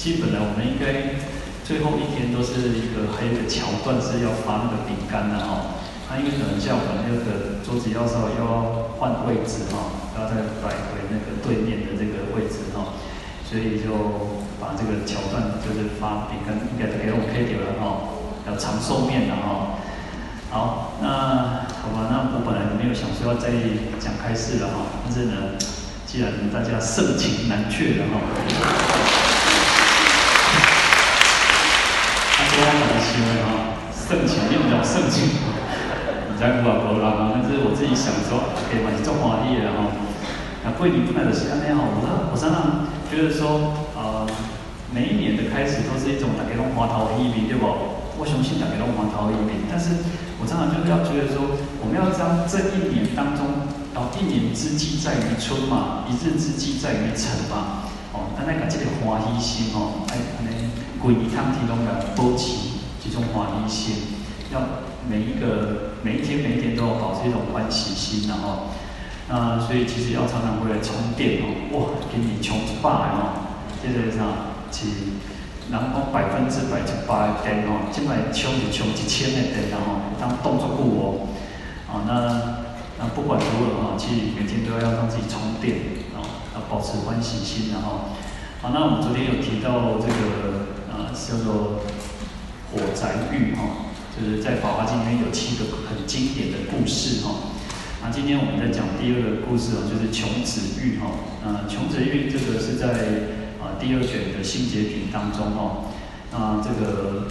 基本呢，我们应该最后一天都是一个还有一个桥段是要发那个饼干的哈。那因为可能像我们那个桌子要稍微要换位置哈，要再摆回那个对面的这个位置哈，所以就把这个桥段就是发饼干应该给我们 K 掉了哈，要长寿面的哈。好，那好吧，那我本来没有想说要再讲开示了哈，但是呢，既然大家盛情难却了哈，他说我很喜欢哈，盛情用不了盛情，你在鼓啊鼓啦，但是我自己想说，可以把你做华丽了哈。那贵你不来的时间，你好，我我常常觉得说，呃，每一年的开始都是一种大家拢欢头喜面，对不？我相信大家拢欢头喜面，但是。我常常就是要觉得说，我们要将这一年当中，哦，一年之计在于春嘛，一日之计在于晨嘛，哦，咱来把这个欢喜心哦，哎，安尼，规一趟提拢来保持这种欢喜心，要每一个每一天每一天都要保持一种欢喜心，然后，那所以其实要常常过来充电哦，哇，给你充一百哦，这个啥，是。人讲百分之百一百的电哦，现在充就充一千的电，然后当动作固哦，啊，那那不管如何哈，其实每天都要让自己充电，啊，要保持欢喜心，然后，好，那我们昨天有提到这个啊，叫做火宅喻哈，就是在《法华经》里面有七个很经典的故事哈，那今天我们在讲第二个故事哦，就是穷子喻哈，那，穷子喻这个是在啊。第二卷的心结品当中哦，那这个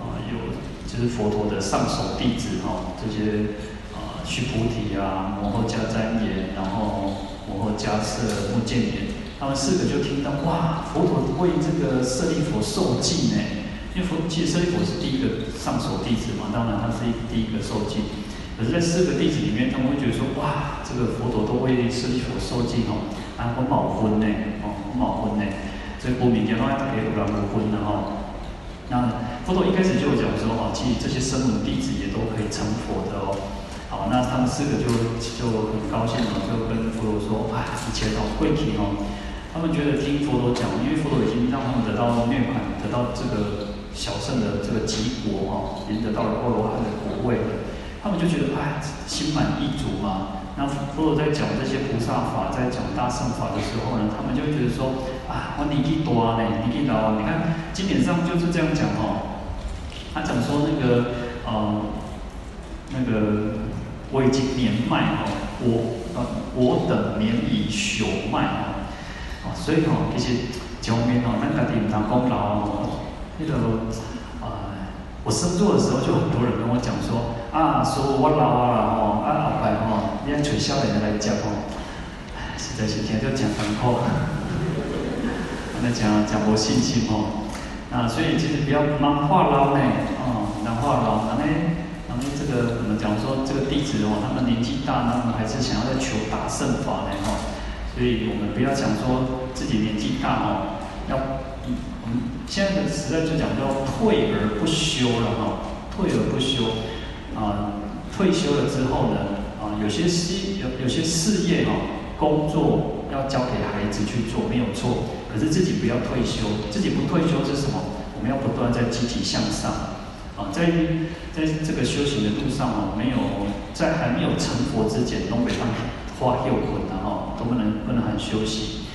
啊有就是佛陀的上首弟子哈，这些啊须菩提啊、摩诃迦旃延，然后摩诃迦叶、目犍连，他们四个就听到哇，佛陀为这个舍利弗受记呢，因为佛其实舍利弗是第一个上首弟子嘛，当然他是第一个受记，可是，在四个弟子里面，他们会觉得说哇，这个佛陀都为舍利弗受记哦，啊我冇婚呢，哦我冇婚呢。所以，不明天的话，大家有缘无分的哈。那佛陀一开始就有讲说，哦，其实这些声闻弟子也都可以成佛的哦。好，那他们四个就就很高兴了，就跟佛陀说，啊，以前哦，贵体哦，他们觉得听佛陀讲，因为佛陀已经让他们得到涅槃，得到这个小圣的这个极果哈，已经得到了阿罗汉的果位了，他们就觉得，哎，心满意足嘛。那佛陀在讲这些菩萨法，在讲大圣法的时候呢，他们就觉得说啊，我年纪大呢，年纪大，你看经典上就是这样讲哦。他讲说那个呃，那个我已经年迈哦，我呃我等年已朽迈哦，所以哦，其实前面哦，咱家己唔当讲老哦，那个啊，我生座的时候就很多人跟我讲说啊，说我老啊了吼，啊后摆哦。你要取笑人家来讲哦，实在是听着讲难过，那讲讲无信心哦。啊所以其实不要忙话唠呢，哦，难话唠，那呢，那呢这个我们讲说这个弟子哦，他们年纪大，他们还是想要在求大乘法呢哦。所以我们不要讲说自己年纪大哦，要我们现在的时代就讲叫退而不休了哈，退而不休啊，退休了之后呢？啊有些事有有些事业哈，工作要交给孩子去做没有错，可是自己不要退休，自己不退休是什么？我们要不断在积极向上，啊，在在这个修行的路上哦，没有在还没有成佛之前，东北方花又困难哈，不能不能很休息，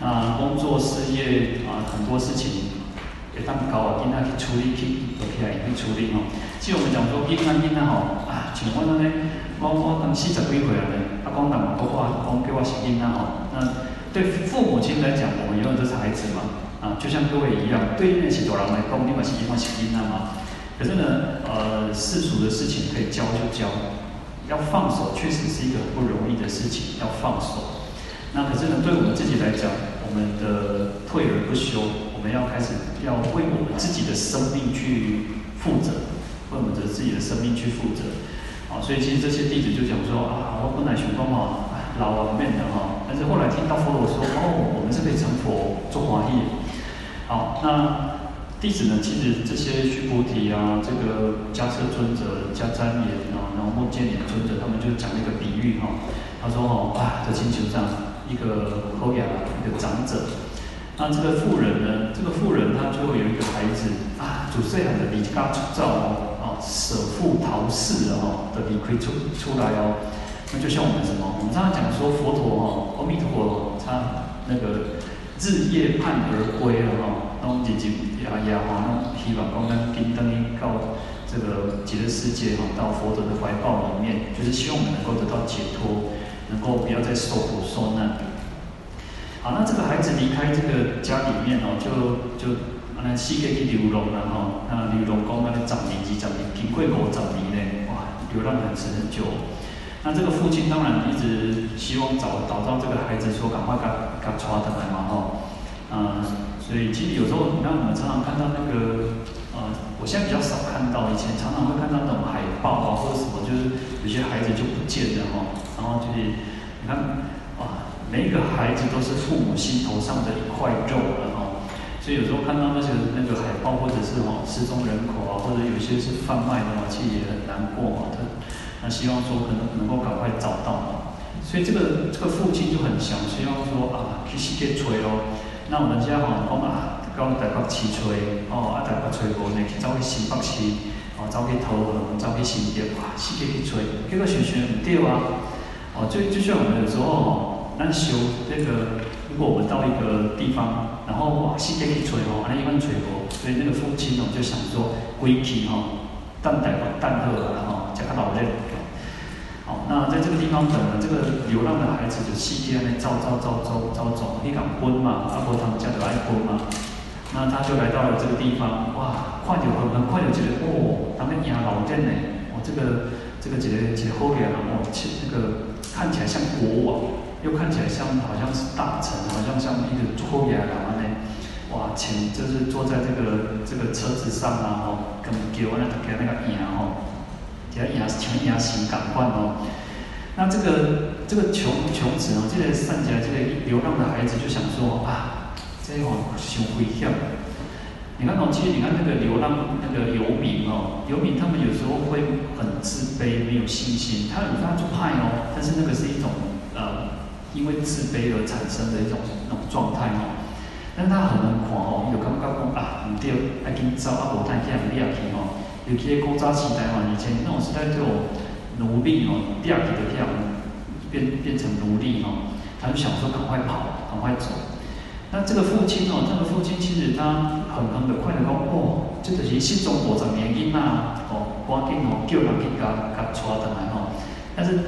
啊，工作事业啊，很多事情也当搞啊，应该去处理去，都可以去处理哦。既然我们讲说，应该应该哈啊，请问呢？我我当四十几岁了呢，阿公讲我话，讲给我是囡仔吼。那对父母亲来讲，我们永远都是孩子嘛，啊，就像各位一样，对面是大人来讲，你嘛是因为是囡仔嘛。可是呢，呃，世俗的事情可以教就教，要放手确实是一个不容易的事情，要放手。那可是呢，对我们自己来讲，我们的退而不休，我们要开始要为我们自己的生命去负责，为我们的自己的生命去负责。啊，所以其实这些弟子就讲说啊，我本来想讲哦，老王面的哈，但是后来听到佛陀说哦，我们是可以成佛做华义。好，那弟子呢，其实这些须菩提啊，这个迦叶尊者、迦旃延啊，然后目犍连尊者，他们就讲一个比喻哈。他说哦，啊，这星球上一个后牙一个长者，那这个妇人呢，这个妇人她最后有一个孩子啊，主岁还的离家出走哦，哦，舍父逃世哦，的离开出出来哦。那就像我们什么，我们常常讲说佛陀哦，阿弥陀佛，他那个日夜盼而归了哦，那种日日呀呀哈，那种希望讲咱跟登到这个极乐世界哈，到佛陀的怀抱里面，就是希望我们能够得到解脱，能够不要再受苦受难。好，那这个孩子离开这个家里面哦，就就那四界去流浪了哈。那流浪讲那个十年、二十年、经过五十年呢，哇，流浪很很久。那这个父亲当然一直希望找找到这个孩子，说赶快赶赶抓他来嘛哈。嗯，所以其实有时候你看我们常常看到那个，呃，我现在比较少看到，以前常常会看到那种海报啊或者什么，就是有些孩子就不见了哈。然后就是你看，哇。每一个孩子都是父母心头上的一块肉了哈，所以有时候看到那些那个海报，或者是哈失踪人口啊，或者有些是贩卖的话，其实也很难过嘛。他那希望说可能能够赶快找到嘛。所以这个这个父亲就很想希望说啊，去世界吹哦。那我们家哈讲啊，刚台北市吹哦，啊台北吹过呢，去走去新北市，哦走去桃园，走去新店，哇，世界去吹，结果想想唔对啊。哦，就就像我们有时候。咱修这个，如果我们到一个地方，然后哇，世界去吹哦，安尼一般吹过，所以那个父亲哦就想说，归去哦，等待吧，等候了哈，叫他老人。好，那在这个地方等了，这个流浪的孩子就世界呢走走走走走走，你敢奔嘛？阿婆他们家就爱奔嘛。那他就来到了这个地方，哇，快点很很快就觉得哦，他们养老店呢，哦，这个这个这个这个后面哦，这个看起来像国王。又看起来像好像是大臣，好像像一个托牙郎呢，哇，前就是坐在这个这个车子上啊，吼，跟叫那个给那个爷吼，给爷请爷行赶快哦。那这个这个穷穷子哦，这个善家这个流浪的孩子就想说啊，这个太危险。你看哦，其实你看那个流浪那个游民哦，游民他们有时候会很自卑，没有信心，他有时候就怕哦，但是那个是一种呃。因为自卑而产生的一种那种状态哦，但他很能看哦，有感觉讲啊，唔对，爱紧走啊，无趁去人掠去哦。尤其喺古早时代嘛，以前那种时代就有奴隶哦，掠去的这样变变成奴隶哦，他就想说赶快跑，赶快走。那这个父亲哦，这个父亲其实他很很的快的讲哦，这个是失踪五十年的囡仔哦，赶紧哦叫人去甲甲带回来哦，但是。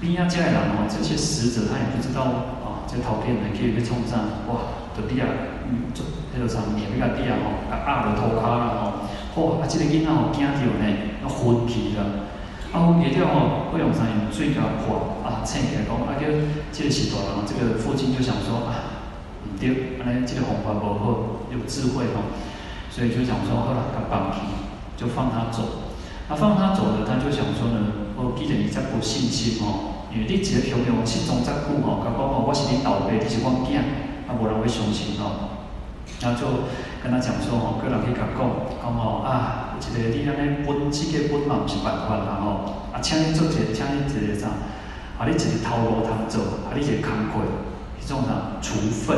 边啊，家里人哦，这些死者他也不知道哦，这图片呢可以被冲上，哇，到底啊，嗯，做迄个啥，面那个底啊吼，啊压落涂骹啦吼，嚯，啊这个囡仔哦惊着呢，要昏去了，啊昏去了吼，会用啥用水给他泼，啊，醒起来讲，啊叫这个时代人，这个父亲就想说啊，对，安尼即个方法无好，有智慧吼，所以就想说好了，甲放弃，就放他走，啊放他走的，他就想说呢。我既然你这无信心哦，因为你一个平常失踪这久吼，甲讲吼，我是你老爸，你是我囝，啊无人会相信哦。然后就跟他讲说吼，个人去甲讲，讲吼啊，一个你安尼分，世界分嘛毋是办法啦吼，啊，请你做一个，请你一个啥，啊，你一个头路通做，啊，你一个工课，迄种啥处分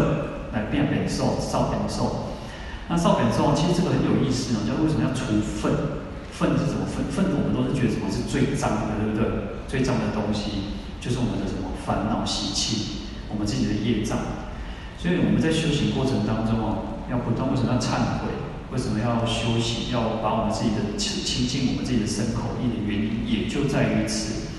来变变数，少变数。那少变数其实这个很有意思哦，叫为什么要除粪？粪是什么粪？粪我们都是觉得什么是最脏的，对不对？最脏的东西就是我们的什么烦恼习气，我们自己的业障。所以我们在修行过程当中哦，要不断为什么要忏悔？为什么要修行？要把我们自己的清清净我们自己的身口意的原因，也就在于此。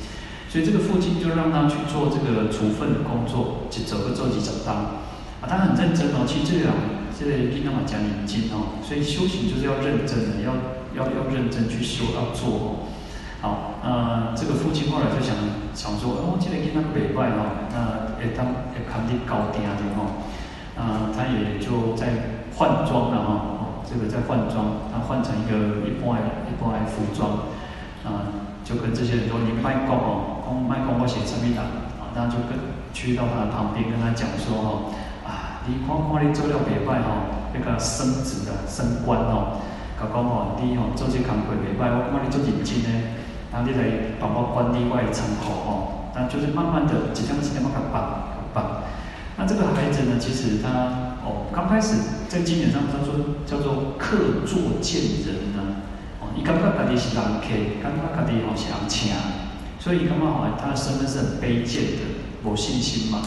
所以这个父亲就让他去做这个除粪的工作，去走个周几走当啊，他很认真哦。其实这样，这个跟他们讲念经哦，所以修行就是要认真的要。要要认真去修要做哦，好，呃，这个父亲后来就想想说，哦，这个囡仔袂歹哦，那会当会肯定高点的哦，啊，他也就在换装了哈，哦，这个在换装，他换成一个一般一般的服装，啊，就跟这些人说，你卖讲哦，讲卖讲我写什么的，啊，然后就跟去到他的旁边跟他讲说哦，你看看你做了袂歹哦，要给他升职的升官哦。甲讲吼，你吼做这工课袂歹，我看你做认真呢，然后你来帮我管理我的仓库吼，但就是慢慢的一点一点仔甲办甲办。那这个孩子呢，其实他哦，刚开始在经典上叫做叫做客作贱人呢，哦，伊感觉家己是人客，感觉家己好像请，所以感觉好他的身份是很卑贱的，无信心嘛。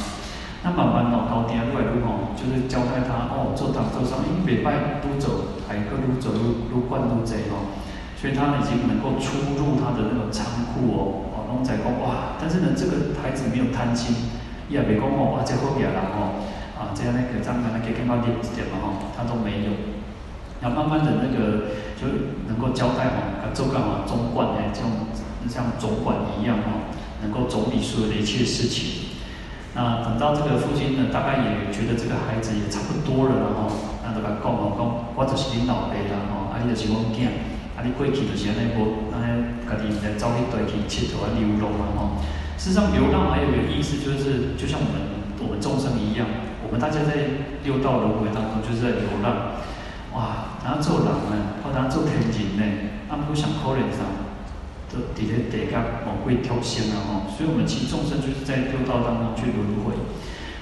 那慢慢哦，高低啊，愈来愈哦，就是交代他哦，做堂做上，因为每拜都走，还个愈走路路惯愈济哦，所以他已经能够出入他的那个仓库哦，哦，拢在讲哇，但是呢，这个孩子没有贪心，也未讲哦，哇，这好嘢啦哦，啊，这样那个这样那个更高点点嘛哈，他都没有，然后慢慢的那个就能够交代哦，做干嘛总管哎，像像总管一样哦，能够总理所有的一切事情。那等到这个父亲呢，大概也觉得这个孩子也差不多了，然后那就甲讲哦，讲我就是恁老爸啦，吼，啊，你就是阮囝，啊，你过去就是安尼无，安尼家己在走去地去佚佗啊，流浪嘛，吼。事实上，流浪还有一个意思，就是就像我们我们众生一样，我们大家在六道轮回当中就是在流浪，哇，然后做人呢，或者做天人呢，他们不想可怜啥。底下得个某贵挑先了哈，所以我们其实众生就是在六道当中去轮回。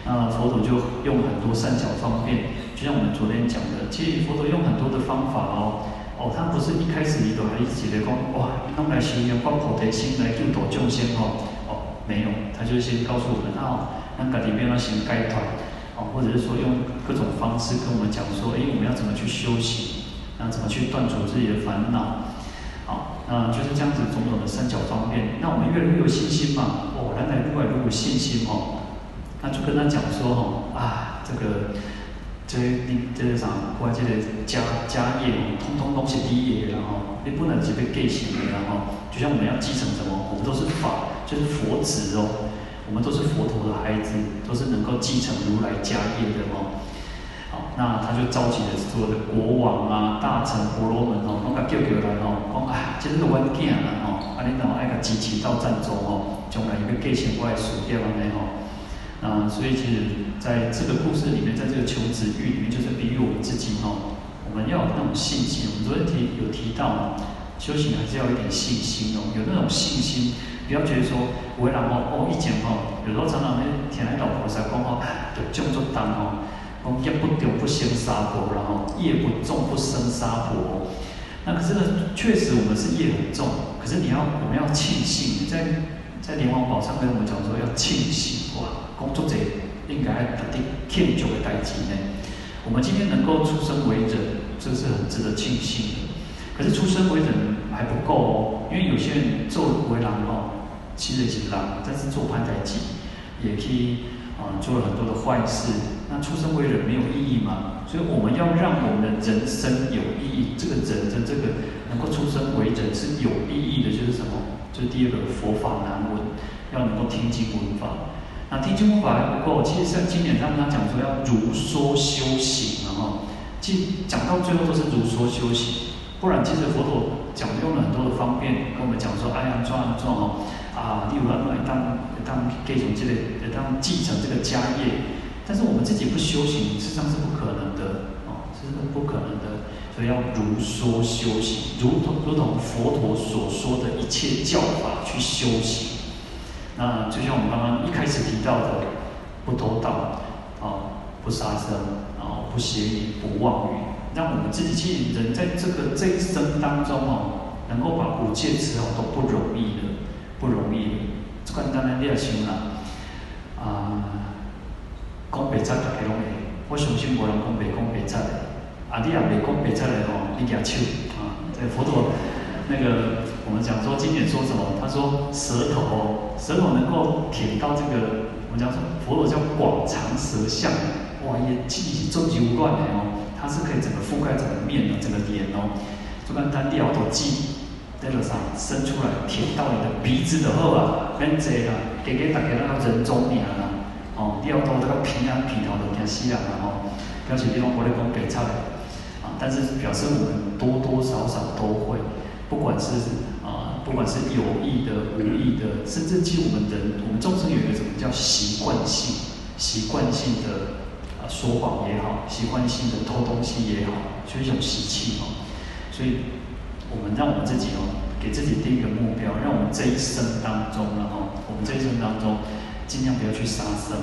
那佛陀就用很多善巧方便，就像我们昨天讲的，其实佛陀用很多的方法哦，哦，他不是一开始你都还一直在讲哇，弄来修养发菩提心来救度众生哦，哦，没有，他就先告诉我们啊，那个里面要行该团，哦，或者是说用各种方式跟我们讲说，哎，我们要怎么去修行，那怎么去断除自己的烦恼。好，那，就是这样子，种种的三角方面，那我们越来越有信心嘛。哦，来来，越来越有信心哦。那就跟他讲说哦，啊，这个，这你这个啥，关键的家家业哦，通通都是你的，然后你不能只被给钱的，然后就像我们要继承什么，我们都是法，就是佛子哦，我们都是佛陀的孩子，都是能够继承如来家业的哦。那他就召集了所有的国王啊、大臣、婆罗门哦，拢甲叫叫来哦，讲啊，这是阮囝啦吼，啊，恁老爱甲支持到赞助吼，将来要继承我的事业安尼吼。啊，所以其实在这个故事里面，在这个求子喻里面，就是比喻我们自己吼，我们要有那种信心。我们昨天提有提到，修行还是要有一点信心哦，有那种信心，不要觉得说，我然后哦以前吼，有时候常常咧听来老菩萨讲吼，就种作当吼。哦，业不丢不生杀婆，然后业不重不生杀婆。那可是呢，确实我们是业很重，可是你要我们要庆幸，在在莲王宝上跟我们讲说要庆幸哇，工作者应该得定庆祝的代志呢。我们今天能够出生为人，这是很值得庆幸的。可是出生为人还不够哦，因为有些人做为人哦，其实也是人，但是做歹代志，也可以啊做了很多的坏事。那出生为人没有意义吗？所以我们要让我们的人生有意义。这个人的这个能够出生为人是有意义的，就是什么？就是第二个佛法难闻，要能够听经闻法。那听经闻法还不够，其实像经典上他讲说要如说修行，然后其实讲到最后都是如说修行。不然其实佛陀讲用了很多的方便跟我们讲说，哎呀，转啊转哦，啊，例如来当当继承这个，当继承这个家业。但是我们自己不修行，事实上是不可能的哦，这是不可能的。所以要如说修行，如同如同佛陀所说的一切教法去修行。那就像我们刚刚一开始提到的，不偷盗，哦，不杀生，然后不邪淫，不妄语，让我们自己去人在这个这一生当中哦，能够把五戒持好都不容易的，不容易的。这个当然你要想啦，啊。讲白贼大家拢会，我相信无人讲白讲白贼的。啊，你也未讲白贼的吼，你举手啊！这个佛陀，那个我们讲说经典说什么？他说舌头，舌头能够舔到这个，我们讲说佛陀叫广长舌相，哇，也其实终极无乱的哦，它是可以整个覆盖整个面的整个脸哦。就跟单地摇头记在路上伸出来舔到你的鼻子的后啊，免坐啦，给给大家那个人中年啦。哦，你要多这个平安皮头的东西啊，然后表示你讲我咧讲白菜啊，但是表示我们多多少少都会，不管是啊，不管是有意的、无意的，甚至其实我们人，我们众生有一个什么叫习惯性、习惯性的啊说谎也好，习惯性的偷东西也好，就是一种习气哦。所以，我们让我们自己哦，给自己定一个目标，让我们这一生当中，然后我们这一生当中。尽量不要去杀生，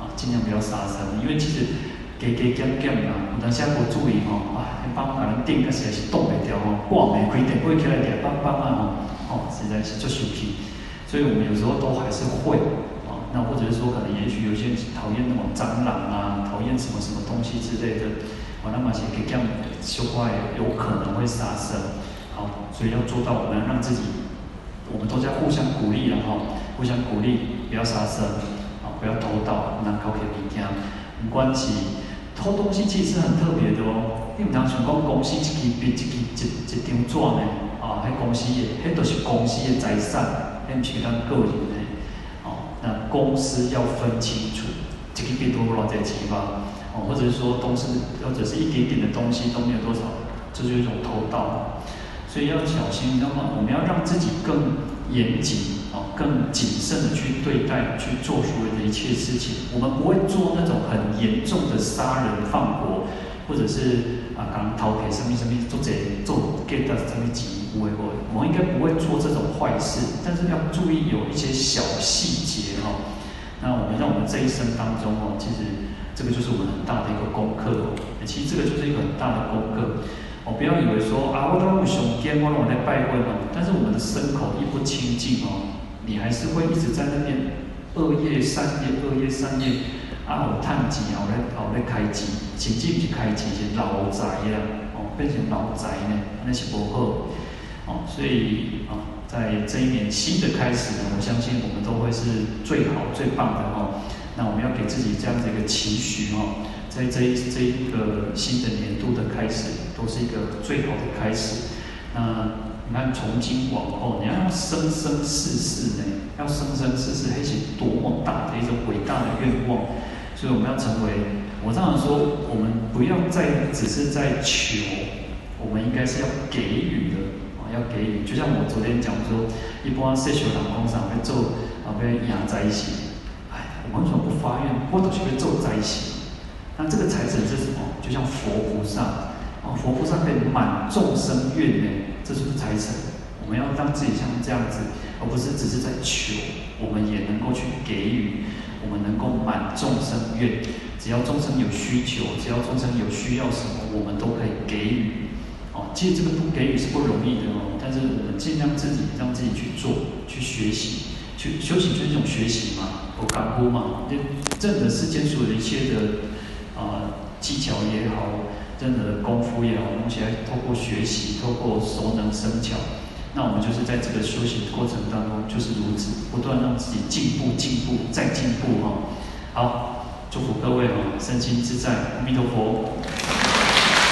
啊，尽量不要杀生，因为其实加加减减啦，有当时无注意吼，啊，帮把人顶个实在是挡袂掉哦，挂没开电，过起来点帮帮啊吼，哦，实在是就生气。所以我们有时候都还是会，啊，那或者是说可能也许有些讨厌那种蟑螂啊，讨厌什么什么东西之类的，啊，那么些加减说话有可能会杀生，好，所以要做到我们让自己，我们都在互相鼓励了哈，互相鼓励，不要杀生。啊不要偷盗，难搞起物件。没关系，偷东西其实很特别的哦。你唔通想讲公司一支笔、一支一一张纸呢？啊，迄公司的，迄都是公司的财产，迄唔是咱个人的。哦，那公司要分清楚，一支笔多少钱吧？哦，或者是说东西，或者是一点点的东西都没有多少，这就是一种偷盗。所以要小心，那么我们要让自己更严谨。更谨慎的去对待、去做所有的一切事情。我们不会做那种很严重的杀人放火，或者是啊，刚偷窃什么什么做贼、做 get 什么几不会不会。我们应该不会做这种坏事，但是要注意有一些小细节哈。那我们让我们这一生当中哦，其实这个就是我们很大的一个功课。其实这个就是一个很大的功课。我不要以为说啊，我都不想见我我来拜婚哦，但是我们的身口一不清净哦。你还是会一直在那边恶业善业，恶业善业啊！我叹气啊，我来我来开机，甚至不是开机，是老宅啦，哦，变成老宅呢，那是不好哦。所以啊，在这一年新的开始呢，我相信我们都会是最好最棒的哦。那我们要给自己这样子一个期许哦，在这一这一个新的年度的开始，都是一个最好的开始。那。你看，从今往后，你要生生世世呢，要生生世世，还是多么大的一种伟大的愿望。所以我们要成为，我这样说，我们不要再只是在求，我们应该是要给予的啊，要给予。就像我昨天讲说，一般世俗人讲啥要做啊，要养在一起。哎，我们为什么不发愿，我都是被做在一起？那这个财神是什么？就像佛菩萨啊，佛菩萨可以满众生愿呢。这就是财神，我们要让自己像这样子，而不是只是在求，我们也能够去给予，我们能够满众生愿。只要众生有需求，只要众生有需要什么，我们都可以给予。哦，其实这个不给予是不容易的哦，但是我们尽量自己让自己去做，去学习，去修行就是一种学习嘛，不干枯嘛，就任何世间所有的一切的、呃、技巧也好。真的功夫也好，东西还透过学习，透过熟能生巧。那我们就是在这个修行的过程当中，就是如此，不断让自己进步、进步再进步哈。好，祝福各位哈，身心自在，阿弥陀佛。